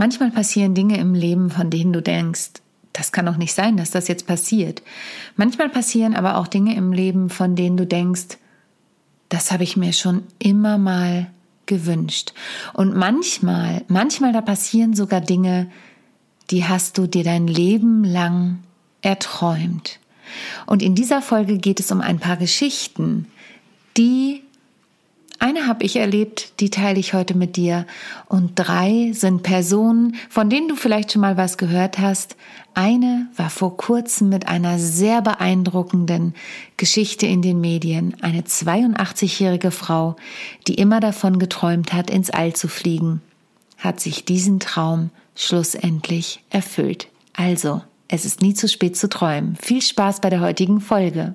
Manchmal passieren Dinge im Leben, von denen du denkst, das kann doch nicht sein, dass das jetzt passiert. Manchmal passieren aber auch Dinge im Leben, von denen du denkst, das habe ich mir schon immer mal gewünscht. Und manchmal, manchmal da passieren sogar Dinge, die hast du dir dein Leben lang erträumt. Und in dieser Folge geht es um ein paar Geschichten, die eine habe ich erlebt, die teile ich heute mit dir. Und drei sind Personen, von denen du vielleicht schon mal was gehört hast. Eine war vor kurzem mit einer sehr beeindruckenden Geschichte in den Medien. Eine 82-jährige Frau, die immer davon geträumt hat, ins All zu fliegen, hat sich diesen Traum schlussendlich erfüllt. Also, es ist nie zu spät zu träumen. Viel Spaß bei der heutigen Folge.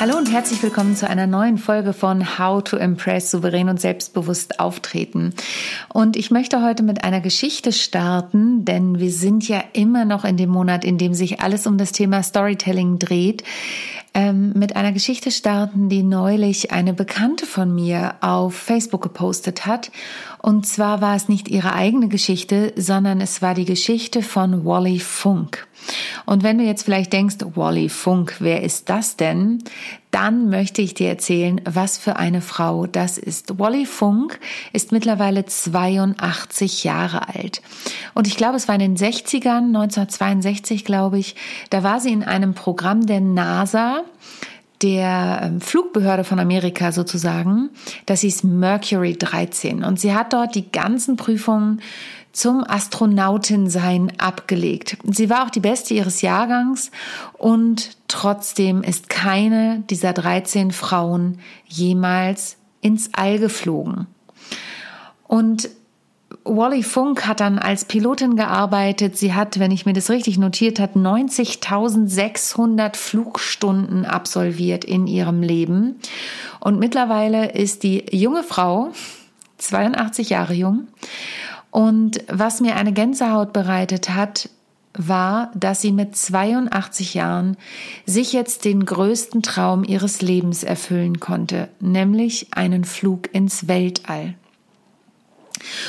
Hallo und herzlich willkommen zu einer neuen Folge von How to Impress souverän und selbstbewusst auftreten. Und ich möchte heute mit einer Geschichte starten, denn wir sind ja immer noch in dem Monat, in dem sich alles um das Thema Storytelling dreht. Ähm, mit einer Geschichte starten, die neulich eine Bekannte von mir auf Facebook gepostet hat. Und zwar war es nicht ihre eigene Geschichte, sondern es war die Geschichte von Wally Funk. Und wenn du jetzt vielleicht denkst, Wally Funk, wer ist das denn? Dann möchte ich dir erzählen, was für eine Frau das ist. Wally Funk ist mittlerweile 82 Jahre alt. Und ich glaube, es war in den 60ern, 1962 glaube ich, da war sie in einem Programm der NASA der ähm, Flugbehörde von Amerika sozusagen. Das hieß Mercury 13. Und sie hat dort die ganzen Prüfungen zum Astronautensein abgelegt. Sie war auch die beste ihres Jahrgangs und trotzdem ist keine dieser 13 Frauen jemals ins All geflogen. Und Wally Funk hat dann als Pilotin gearbeitet. Sie hat, wenn ich mir das richtig notiert hat, 90.600 Flugstunden absolviert in ihrem Leben. Und mittlerweile ist die junge Frau 82 Jahre jung und was mir eine Gänsehaut bereitet hat, war, dass sie mit 82 Jahren sich jetzt den größten Traum ihres Lebens erfüllen konnte, nämlich einen Flug ins Weltall.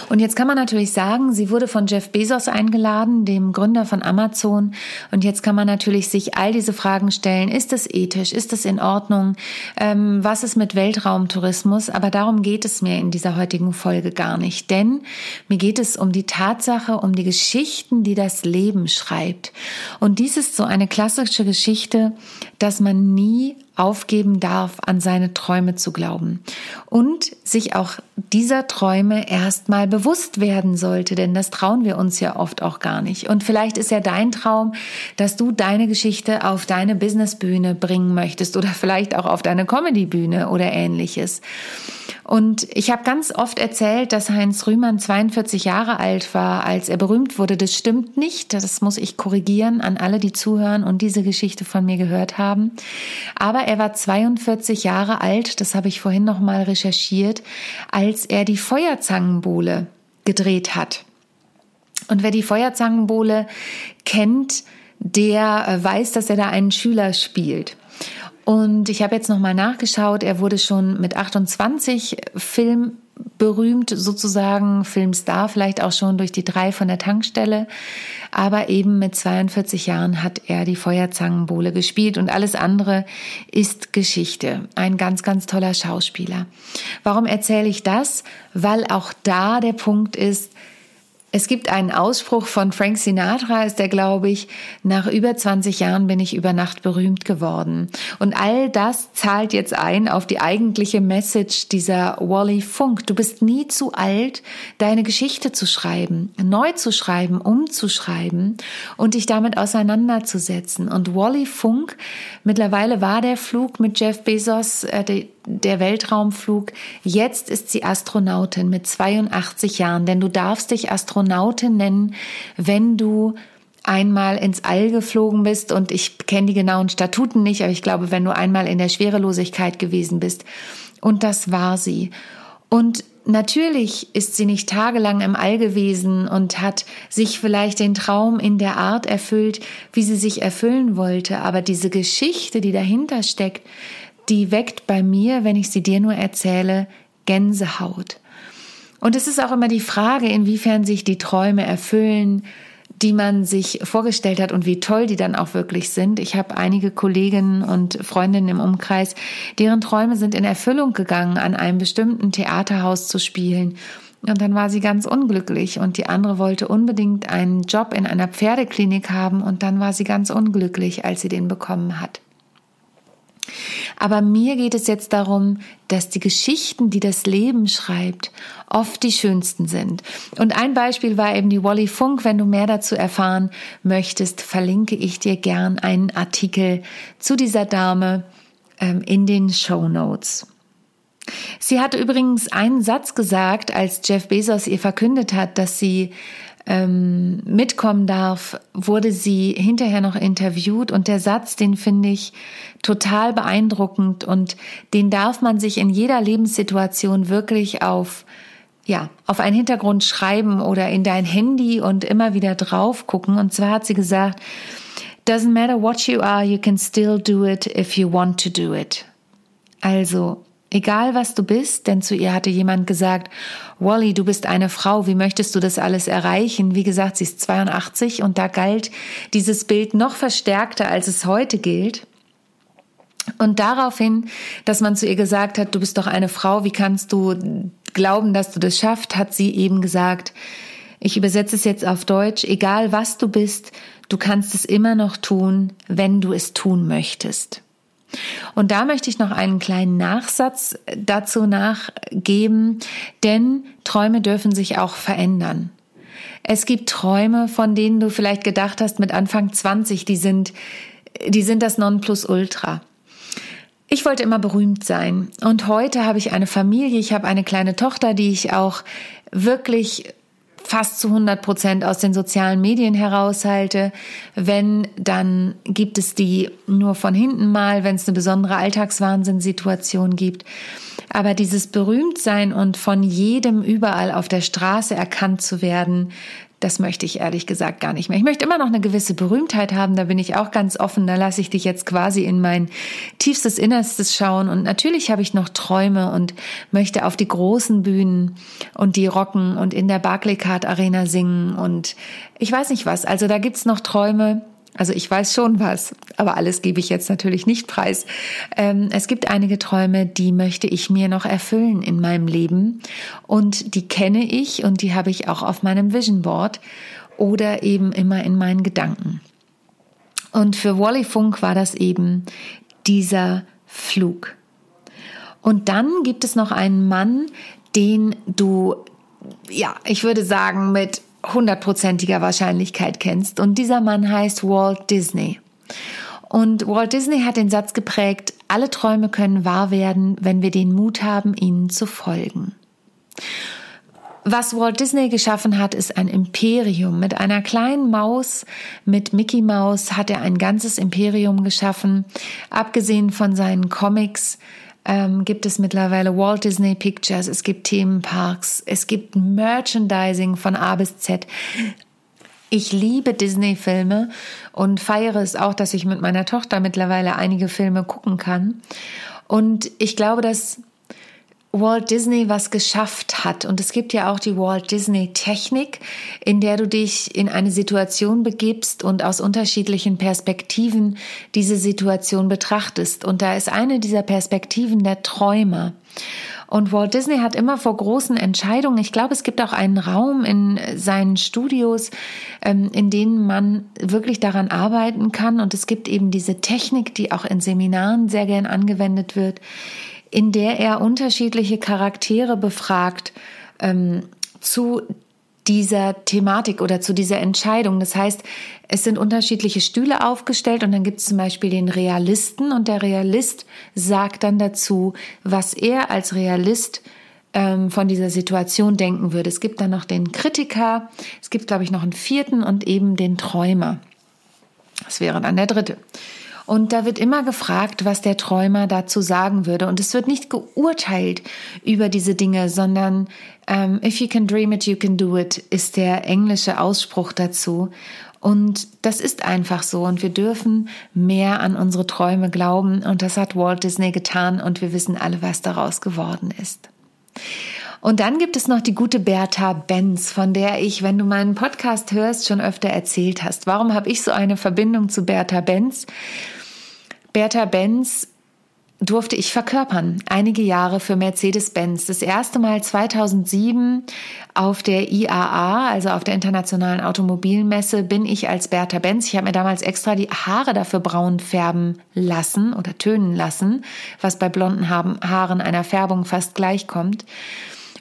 Und jetzt kann man natürlich sagen, sie wurde von Jeff Bezos eingeladen, dem Gründer von Amazon. Und jetzt kann man natürlich sich all diese Fragen stellen. Ist es ethisch? Ist es in Ordnung? Ähm, was ist mit Weltraumtourismus? Aber darum geht es mir in dieser heutigen Folge gar nicht. Denn mir geht es um die Tatsache, um die Geschichten, die das Leben schreibt. Und dies ist so eine klassische Geschichte, dass man nie aufgeben darf, an seine Träume zu glauben und sich auch dieser Träume erstmal bewusst werden sollte, denn das trauen wir uns ja oft auch gar nicht. Und vielleicht ist ja dein Traum, dass du deine Geschichte auf deine Businessbühne bringen möchtest oder vielleicht auch auf deine Comedybühne oder ähnliches. Und ich habe ganz oft erzählt, dass Heinz Rühmann 42 Jahre alt war, als er berühmt wurde. Das stimmt nicht. Das muss ich korrigieren an alle, die zuhören und diese Geschichte von mir gehört haben. Aber er war 42 Jahre alt, das habe ich vorhin noch mal recherchiert, als er die Feuerzangenbowle gedreht hat. Und wer die Feuerzangenbowle kennt, der weiß, dass er da einen Schüler spielt. Und ich habe jetzt nochmal nachgeschaut, er wurde schon mit 28 Film berühmt sozusagen, Filmstar vielleicht auch schon durch die drei von der Tankstelle, aber eben mit 42 Jahren hat er die Feuerzangenbowle gespielt und alles andere ist Geschichte. Ein ganz, ganz toller Schauspieler. Warum erzähle ich das? Weil auch da der Punkt ist, es gibt einen Ausspruch von Frank Sinatra, ist der, glaube ich, nach über 20 Jahren bin ich über Nacht berühmt geworden. Und all das zahlt jetzt ein auf die eigentliche Message dieser Wally Funk. Du bist nie zu alt, deine Geschichte zu schreiben, neu zu schreiben, umzuschreiben und dich damit auseinanderzusetzen. Und Wally Funk, mittlerweile war der Flug mit Jeff Bezos, äh, der Weltraumflug. Jetzt ist sie Astronautin mit 82 Jahren, denn du darfst dich Astronautin nennen, wenn du einmal ins All geflogen bist und ich kenne die genauen Statuten nicht, aber ich glaube, wenn du einmal in der Schwerelosigkeit gewesen bist. Und das war sie. Und Natürlich ist sie nicht tagelang im All gewesen und hat sich vielleicht den Traum in der Art erfüllt, wie sie sich erfüllen wollte, aber diese Geschichte, die dahinter steckt, die weckt bei mir, wenn ich sie dir nur erzähle, Gänsehaut. Und es ist auch immer die Frage, inwiefern sich die Träume erfüllen, die man sich vorgestellt hat und wie toll die dann auch wirklich sind. Ich habe einige Kolleginnen und Freundinnen im Umkreis, deren Träume sind in Erfüllung gegangen, an einem bestimmten Theaterhaus zu spielen. Und dann war sie ganz unglücklich und die andere wollte unbedingt einen Job in einer Pferdeklinik haben und dann war sie ganz unglücklich, als sie den bekommen hat. Aber mir geht es jetzt darum, dass die Geschichten, die das Leben schreibt, oft die schönsten sind. Und ein Beispiel war eben die Wally Funk. Wenn du mehr dazu erfahren möchtest, verlinke ich dir gern einen Artikel zu dieser Dame ähm, in den Show Notes. Sie hatte übrigens einen Satz gesagt, als Jeff Bezos ihr verkündet hat, dass sie ähm, mitkommen darf, wurde sie hinterher noch interviewt und der Satz, den finde ich total beeindruckend und den darf man sich in jeder Lebenssituation wirklich auf ja, auf einen Hintergrund schreiben oder in dein Handy und immer wieder drauf gucken. Und zwar hat sie gesagt, doesn't matter what you are, you can still do it if you want to do it. Also, Egal was du bist, denn zu ihr hatte jemand gesagt, Wally, du bist eine Frau, wie möchtest du das alles erreichen? Wie gesagt, sie ist 82 und da galt dieses Bild noch verstärkter, als es heute gilt. Und daraufhin, dass man zu ihr gesagt hat, du bist doch eine Frau, wie kannst du glauben, dass du das schaffst, hat sie eben gesagt, ich übersetze es jetzt auf Deutsch, egal was du bist, du kannst es immer noch tun, wenn du es tun möchtest. Und da möchte ich noch einen kleinen Nachsatz dazu nachgeben, denn Träume dürfen sich auch verändern. Es gibt Träume, von denen du vielleicht gedacht hast mit Anfang 20, die sind, die sind das Nonplusultra. Ich wollte immer berühmt sein und heute habe ich eine Familie, ich habe eine kleine Tochter, die ich auch wirklich fast zu 100 Prozent aus den sozialen Medien heraushalte. Wenn, dann gibt es die nur von hinten mal, wenn es eine besondere Alltagswahnsinnssituation gibt. Aber dieses Berühmtsein und von jedem überall auf der Straße erkannt zu werden, das möchte ich ehrlich gesagt gar nicht mehr. Ich möchte immer noch eine gewisse Berühmtheit haben, da bin ich auch ganz offen, da lasse ich dich jetzt quasi in mein tiefstes Innerstes schauen und natürlich habe ich noch Träume und möchte auf die großen Bühnen und die rocken und in der Barclaycard Arena singen und ich weiß nicht was. Also da gibt's noch Träume, also ich weiß schon was, aber alles gebe ich jetzt natürlich nicht preis. Ähm, es gibt einige Träume, die möchte ich mir noch erfüllen in meinem Leben und die kenne ich und die habe ich auch auf meinem Vision Board oder eben immer in meinen Gedanken. Und für Wally Funk war das eben dieser Flug. Und dann gibt es noch einen Mann, den du, ja, ich würde sagen, mit hundertprozentiger Wahrscheinlichkeit kennst. Und dieser Mann heißt Walt Disney. Und Walt Disney hat den Satz geprägt, alle Träume können wahr werden, wenn wir den Mut haben, ihnen zu folgen. Was Walt Disney geschaffen hat, ist ein Imperium. Mit einer kleinen Maus, mit Mickey Mouse, hat er ein ganzes Imperium geschaffen. Abgesehen von seinen Comics ähm, gibt es mittlerweile Walt Disney Pictures, es gibt Themenparks, es gibt Merchandising von A bis Z. Ich liebe Disney-Filme und feiere es auch, dass ich mit meiner Tochter mittlerweile einige Filme gucken kann. Und ich glaube, dass Walt Disney was geschafft hat. Und es gibt ja auch die Walt Disney Technik, in der du dich in eine Situation begibst und aus unterschiedlichen Perspektiven diese Situation betrachtest. Und da ist eine dieser Perspektiven der Träumer. Und Walt Disney hat immer vor großen Entscheidungen, ich glaube, es gibt auch einen Raum in seinen Studios, ähm, in denen man wirklich daran arbeiten kann. Und es gibt eben diese Technik, die auch in Seminaren sehr gern angewendet wird, in der er unterschiedliche Charaktere befragt ähm, zu dieser Thematik oder zu dieser Entscheidung. Das heißt, es sind unterschiedliche Stühle aufgestellt und dann gibt es zum Beispiel den Realisten und der Realist sagt dann dazu, was er als Realist ähm, von dieser Situation denken würde. Es gibt dann noch den Kritiker, es gibt, glaube ich, noch einen vierten und eben den Träumer. Das wäre dann der dritte. Und da wird immer gefragt, was der Träumer dazu sagen würde. Und es wird nicht geurteilt über diese Dinge, sondern ähm, if you can dream it, you can do it, ist der englische Ausspruch dazu. Und das ist einfach so. Und wir dürfen mehr an unsere Träume glauben. Und das hat Walt Disney getan. Und wir wissen alle, was daraus geworden ist. Und dann gibt es noch die gute Bertha Benz, von der ich, wenn du meinen Podcast hörst, schon öfter erzählt hast. Warum habe ich so eine Verbindung zu Bertha Benz? Bertha Benz durfte ich verkörpern, einige Jahre für Mercedes-Benz. Das erste Mal 2007 auf der IAA, also auf der Internationalen Automobilmesse, bin ich als Bertha Benz. Ich habe mir damals extra die Haare dafür braun färben lassen oder tönen lassen, was bei blonden Haaren einer Färbung fast gleichkommt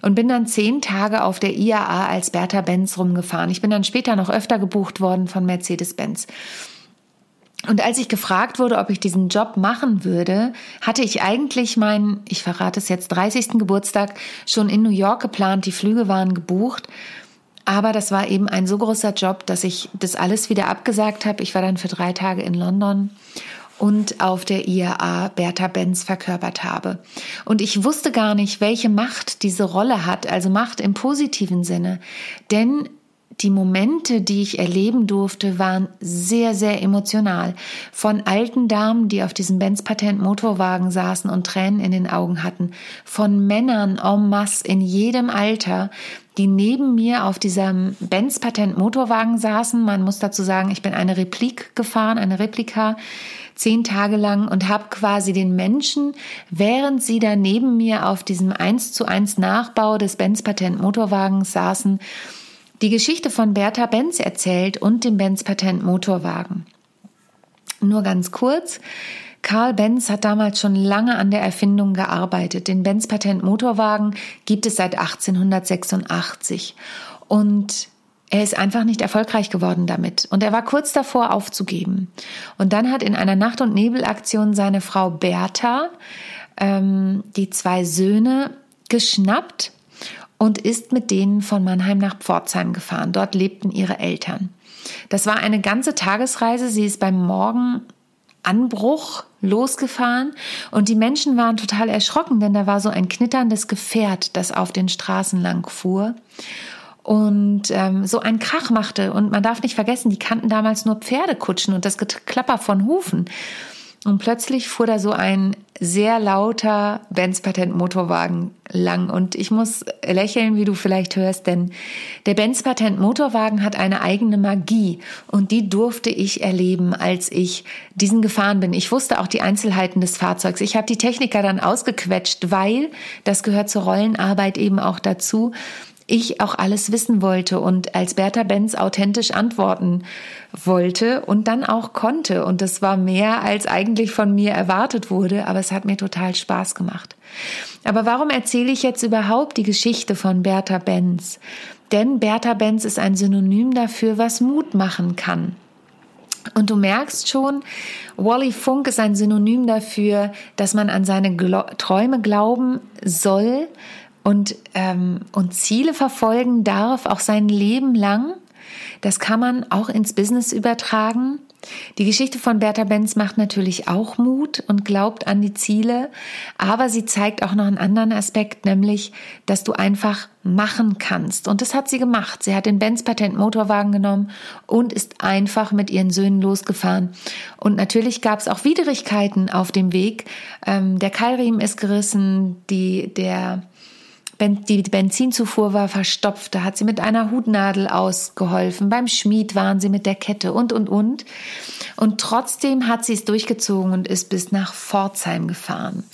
und bin dann zehn Tage auf der IAA als Bertha Benz rumgefahren. Ich bin dann später noch öfter gebucht worden von Mercedes-Benz. Und als ich gefragt wurde, ob ich diesen Job machen würde, hatte ich eigentlich meinen, ich verrate es jetzt, 30. Geburtstag schon in New York geplant. Die Flüge waren gebucht. Aber das war eben ein so großer Job, dass ich das alles wieder abgesagt habe. Ich war dann für drei Tage in London und auf der IAA Bertha Benz verkörpert habe. Und ich wusste gar nicht, welche Macht diese Rolle hat, also Macht im positiven Sinne. Denn die Momente, die ich erleben durfte, waren sehr, sehr emotional. Von alten Damen, die auf diesem Benz-Patent-Motorwagen saßen und Tränen in den Augen hatten. Von Männern en masse in jedem Alter, die neben mir auf diesem Benz-Patent-Motorwagen saßen. Man muss dazu sagen, ich bin eine Replik gefahren, eine Replika zehn Tage lang und habe quasi den Menschen, während sie da neben mir auf diesem 1 zu 1 Nachbau des Benz Patent Motorwagens saßen, die Geschichte von Bertha Benz erzählt und dem Benz Patent Motorwagen. Nur ganz kurz. Karl Benz hat damals schon lange an der Erfindung gearbeitet. Den Benz Patent Motorwagen gibt es seit 1886. Und er ist einfach nicht erfolgreich geworden damit und er war kurz davor aufzugeben. Und dann hat in einer Nacht- und Nebelaktion seine Frau Bertha ähm, die zwei Söhne geschnappt und ist mit denen von Mannheim nach Pforzheim gefahren. Dort lebten ihre Eltern. Das war eine ganze Tagesreise. Sie ist beim Morgenanbruch losgefahren und die Menschen waren total erschrocken, denn da war so ein knitterndes Gefährt, das auf den Straßen lang fuhr und ähm, so einen Krach machte. Und man darf nicht vergessen, die kannten damals nur Pferdekutschen und das Geklapper von Hufen. Und plötzlich fuhr da so ein sehr lauter Benz Patent Motorwagen lang. Und ich muss lächeln, wie du vielleicht hörst, denn der Benz Patent Motorwagen hat eine eigene Magie. Und die durfte ich erleben, als ich diesen gefahren bin. Ich wusste auch die Einzelheiten des Fahrzeugs. Ich habe die Techniker dann ausgequetscht, weil das gehört zur Rollenarbeit eben auch dazu ich auch alles wissen wollte und als Bertha Benz authentisch antworten wollte und dann auch konnte. Und das war mehr, als eigentlich von mir erwartet wurde, aber es hat mir total Spaß gemacht. Aber warum erzähle ich jetzt überhaupt die Geschichte von Bertha Benz? Denn Bertha Benz ist ein Synonym dafür, was Mut machen kann. Und du merkst schon, Wally Funk ist ein Synonym dafür, dass man an seine Glo Träume glauben soll, und, ähm, und Ziele verfolgen darf, auch sein Leben lang. Das kann man auch ins Business übertragen. Die Geschichte von Bertha Benz macht natürlich auch Mut und glaubt an die Ziele, aber sie zeigt auch noch einen anderen Aspekt, nämlich, dass du einfach machen kannst. Und das hat sie gemacht. Sie hat den Benz Patent Motorwagen genommen und ist einfach mit ihren Söhnen losgefahren. Und natürlich gab es auch Widrigkeiten auf dem Weg. Ähm, der Keilriemen ist gerissen, die, der, die Benzinzufuhr war verstopft, da hat sie mit einer Hutnadel ausgeholfen, beim Schmied waren sie mit der Kette und, und, und. Und trotzdem hat sie es durchgezogen und ist bis nach Pforzheim gefahren.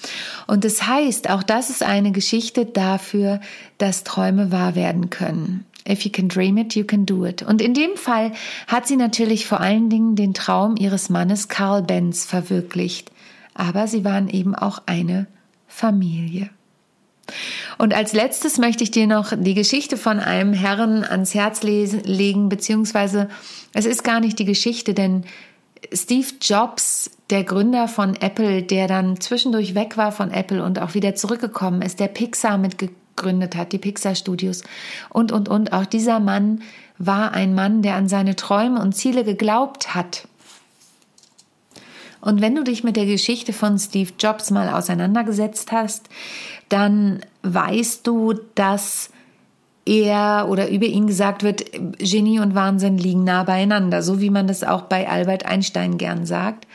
Und das heißt, auch das ist eine Geschichte dafür, dass Träume wahr werden können. If you can dream it, you can do it. Und in dem Fall hat sie natürlich vor allen Dingen den Traum ihres Mannes Karl Benz verwirklicht. Aber sie waren eben auch eine Familie. Und als letztes möchte ich dir noch die Geschichte von einem Herren ans Herz legen, beziehungsweise es ist gar nicht die Geschichte, denn Steve Jobs, der Gründer von Apple, der dann zwischendurch weg war von Apple und auch wieder zurückgekommen ist, der Pixar mitgegründet hat, die Pixar Studios und, und, und. Auch dieser Mann war ein Mann, der an seine Träume und Ziele geglaubt hat. Und wenn du dich mit der Geschichte von Steve Jobs mal auseinandergesetzt hast, dann weißt du, dass er oder über ihn gesagt wird, Genie und Wahnsinn liegen nah beieinander, so wie man das auch bei Albert Einstein gern sagt.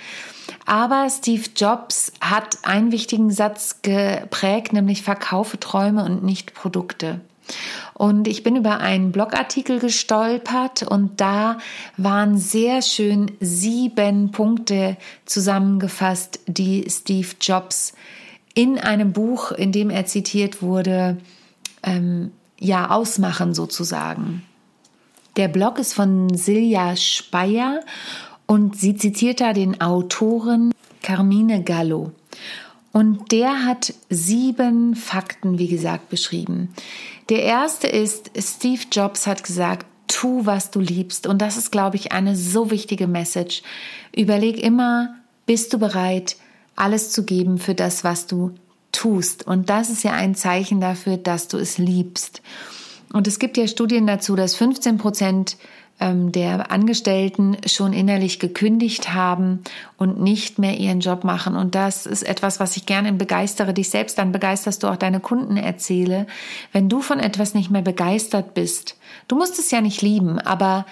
Aber Steve Jobs hat einen wichtigen Satz geprägt, nämlich verkaufe Träume und nicht Produkte. Und ich bin über einen Blogartikel gestolpert und da waren sehr schön sieben Punkte zusammengefasst, die Steve Jobs in einem Buch, in dem er zitiert wurde, ähm, ja ausmachen sozusagen. Der Blog ist von Silja Speyer und sie zitiert da den Autoren Carmine Gallo. Und der hat sieben Fakten, wie gesagt, beschrieben. Der erste ist, Steve Jobs hat gesagt, tu, was du liebst. Und das ist, glaube ich, eine so wichtige Message. Überleg immer, bist du bereit, alles zu geben für das, was du tust. Und das ist ja ein Zeichen dafür, dass du es liebst. Und es gibt ja Studien dazu, dass 15 Prozent ähm, der Angestellten schon innerlich gekündigt haben und nicht mehr ihren Job machen. Und das ist etwas, was ich gerne in Begeistere dich selbst, dann begeisterst du auch deine Kunden erzähle. Wenn du von etwas nicht mehr begeistert bist, du musst es ja nicht lieben, aber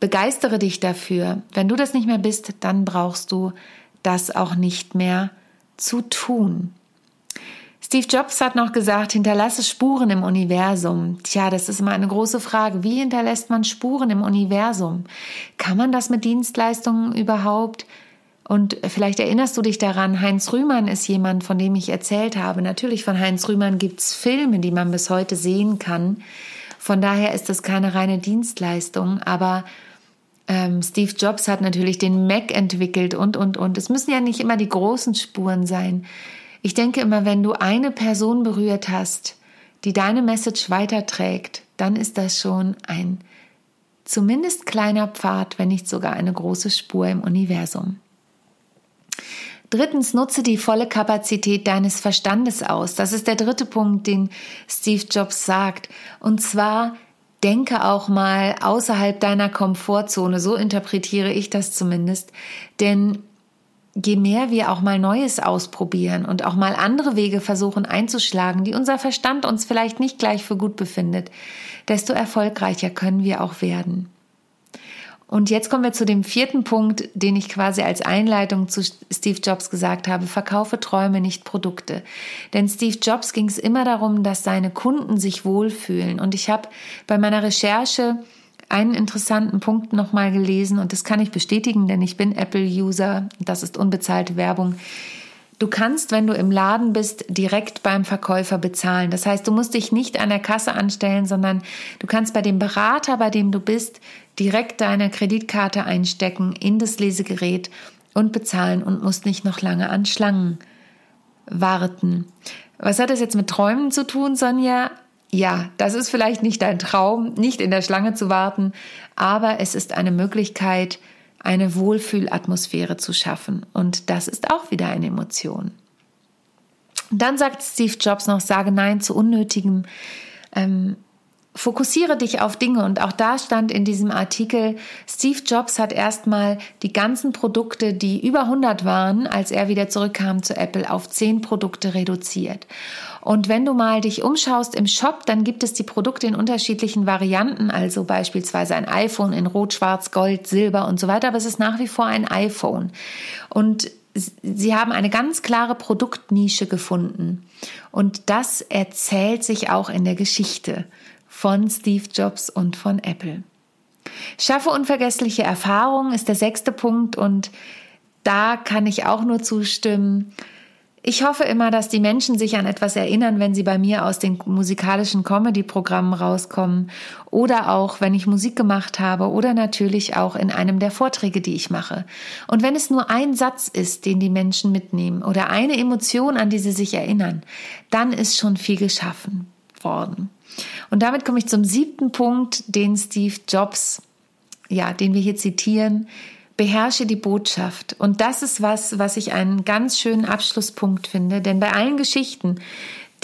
begeistere dich dafür. Wenn du das nicht mehr bist, dann brauchst du das auch nicht mehr zu tun. Steve Jobs hat noch gesagt, hinterlasse Spuren im Universum. Tja, das ist immer eine große Frage. Wie hinterlässt man Spuren im Universum? Kann man das mit Dienstleistungen überhaupt? Und vielleicht erinnerst du dich daran, Heinz Rühmann ist jemand, von dem ich erzählt habe. Natürlich von Heinz Rühmann gibt es Filme, die man bis heute sehen kann. Von daher ist das keine reine Dienstleistung, aber ähm, Steve Jobs hat natürlich den Mac entwickelt und, und, und. Es müssen ja nicht immer die großen Spuren sein. Ich denke immer, wenn du eine Person berührt hast, die deine Message weiterträgt, dann ist das schon ein zumindest kleiner Pfad, wenn nicht sogar eine große Spur im Universum. Drittens, nutze die volle Kapazität deines Verstandes aus. Das ist der dritte Punkt, den Steve Jobs sagt. Und zwar, denke auch mal außerhalb deiner Komfortzone. So interpretiere ich das zumindest. Denn je mehr wir auch mal Neues ausprobieren und auch mal andere Wege versuchen einzuschlagen, die unser Verstand uns vielleicht nicht gleich für gut befindet, desto erfolgreicher können wir auch werden. Und jetzt kommen wir zu dem vierten Punkt, den ich quasi als Einleitung zu Steve Jobs gesagt habe. Verkaufe Träume, nicht Produkte. Denn Steve Jobs ging es immer darum, dass seine Kunden sich wohlfühlen. Und ich habe bei meiner Recherche einen interessanten Punkt nochmal gelesen und das kann ich bestätigen, denn ich bin Apple-User. Das ist unbezahlte Werbung. Du kannst, wenn du im Laden bist, direkt beim Verkäufer bezahlen. Das heißt, du musst dich nicht an der Kasse anstellen, sondern du kannst bei dem Berater, bei dem du bist, direkt deine Kreditkarte einstecken in das Lesegerät und bezahlen und musst nicht noch lange an Schlangen warten. Was hat das jetzt mit Träumen zu tun, Sonja? ja, das ist vielleicht nicht dein Traum, nicht in der Schlange zu warten, aber es ist eine Möglichkeit, eine Wohlfühlatmosphäre zu schaffen. Und das ist auch wieder eine Emotion. dann sagt Steve Jobs noch, sage Nein zu unnötigem ähm, Fokussiere dich auf Dinge und auch da stand in diesem Artikel, Steve Jobs hat erstmal die ganzen Produkte, die über 100 waren, als er wieder zurückkam zu Apple, auf 10 Produkte reduziert. Und wenn du mal dich umschaust im Shop, dann gibt es die Produkte in unterschiedlichen Varianten, also beispielsweise ein iPhone in Rot, Schwarz, Gold, Silber und so weiter, aber es ist nach wie vor ein iPhone. Und sie haben eine ganz klare Produktnische gefunden. Und das erzählt sich auch in der Geschichte von Steve Jobs und von Apple. Schaffe unvergessliche Erfahrungen ist der sechste Punkt und da kann ich auch nur zustimmen. Ich hoffe immer, dass die Menschen sich an etwas erinnern, wenn sie bei mir aus den musikalischen Comedy-Programmen rauskommen oder auch, wenn ich Musik gemacht habe oder natürlich auch in einem der Vorträge, die ich mache. Und wenn es nur ein Satz ist, den die Menschen mitnehmen oder eine Emotion, an die sie sich erinnern, dann ist schon viel geschaffen worden. Und damit komme ich zum siebten Punkt, den Steve Jobs, ja, den wir hier zitieren, beherrsche die Botschaft. Und das ist was, was ich einen ganz schönen Abschlusspunkt finde. Denn bei allen Geschichten,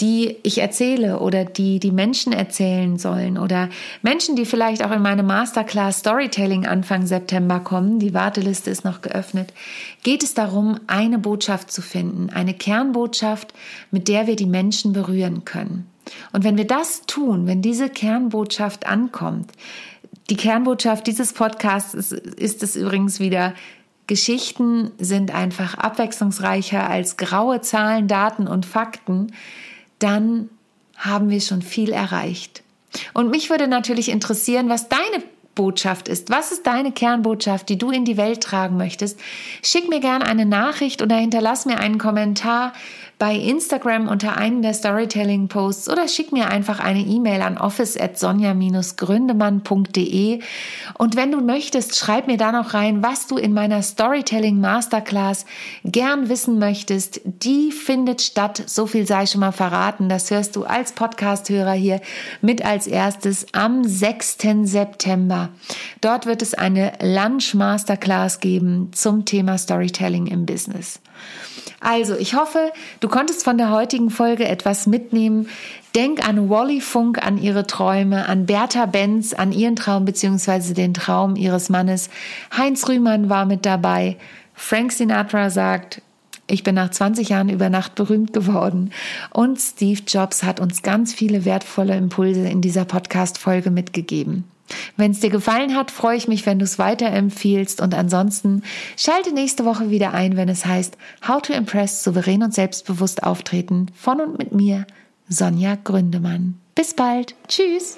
die ich erzähle oder die die Menschen erzählen sollen oder Menschen, die vielleicht auch in meine Masterclass Storytelling Anfang September kommen, die Warteliste ist noch geöffnet, geht es darum, eine Botschaft zu finden, eine Kernbotschaft, mit der wir die Menschen berühren können. Und wenn wir das tun, wenn diese Kernbotschaft ankommt, die Kernbotschaft dieses Podcasts ist, ist es übrigens wieder, Geschichten sind einfach abwechslungsreicher als graue Zahlen, Daten und Fakten, dann haben wir schon viel erreicht. Und mich würde natürlich interessieren, was deine Botschaft ist. Was ist deine Kernbotschaft, die du in die Welt tragen möchtest? Schick mir gerne eine Nachricht oder hinterlass mir einen Kommentar bei Instagram unter einen der Storytelling-Posts oder schick mir einfach eine E-Mail an office.sonja-gründemann.de. Und wenn du möchtest, schreib mir da noch rein, was du in meiner Storytelling Masterclass gern wissen möchtest. Die findet statt, so viel sei schon mal verraten. Das hörst du als Podcast-Hörer hier mit als erstes am 6. September. Dort wird es eine Lunch Masterclass geben zum Thema Storytelling im Business. Also, ich hoffe, du konntest von der heutigen Folge etwas mitnehmen. Denk an Wally Funk, an ihre Träume, an Bertha Benz, an ihren Traum bzw. den Traum ihres Mannes. Heinz Rühmann war mit dabei. Frank Sinatra sagt, ich bin nach 20 Jahren über Nacht berühmt geworden. Und Steve Jobs hat uns ganz viele wertvolle Impulse in dieser Podcast-Folge mitgegeben. Wenn es dir gefallen hat, freue ich mich, wenn du es weiterempfiehlst und ansonsten schalte nächste Woche wieder ein, wenn es heißt How to Impress souverän und selbstbewusst auftreten von und mit mir, Sonja Gründemann. Bis bald. Tschüss.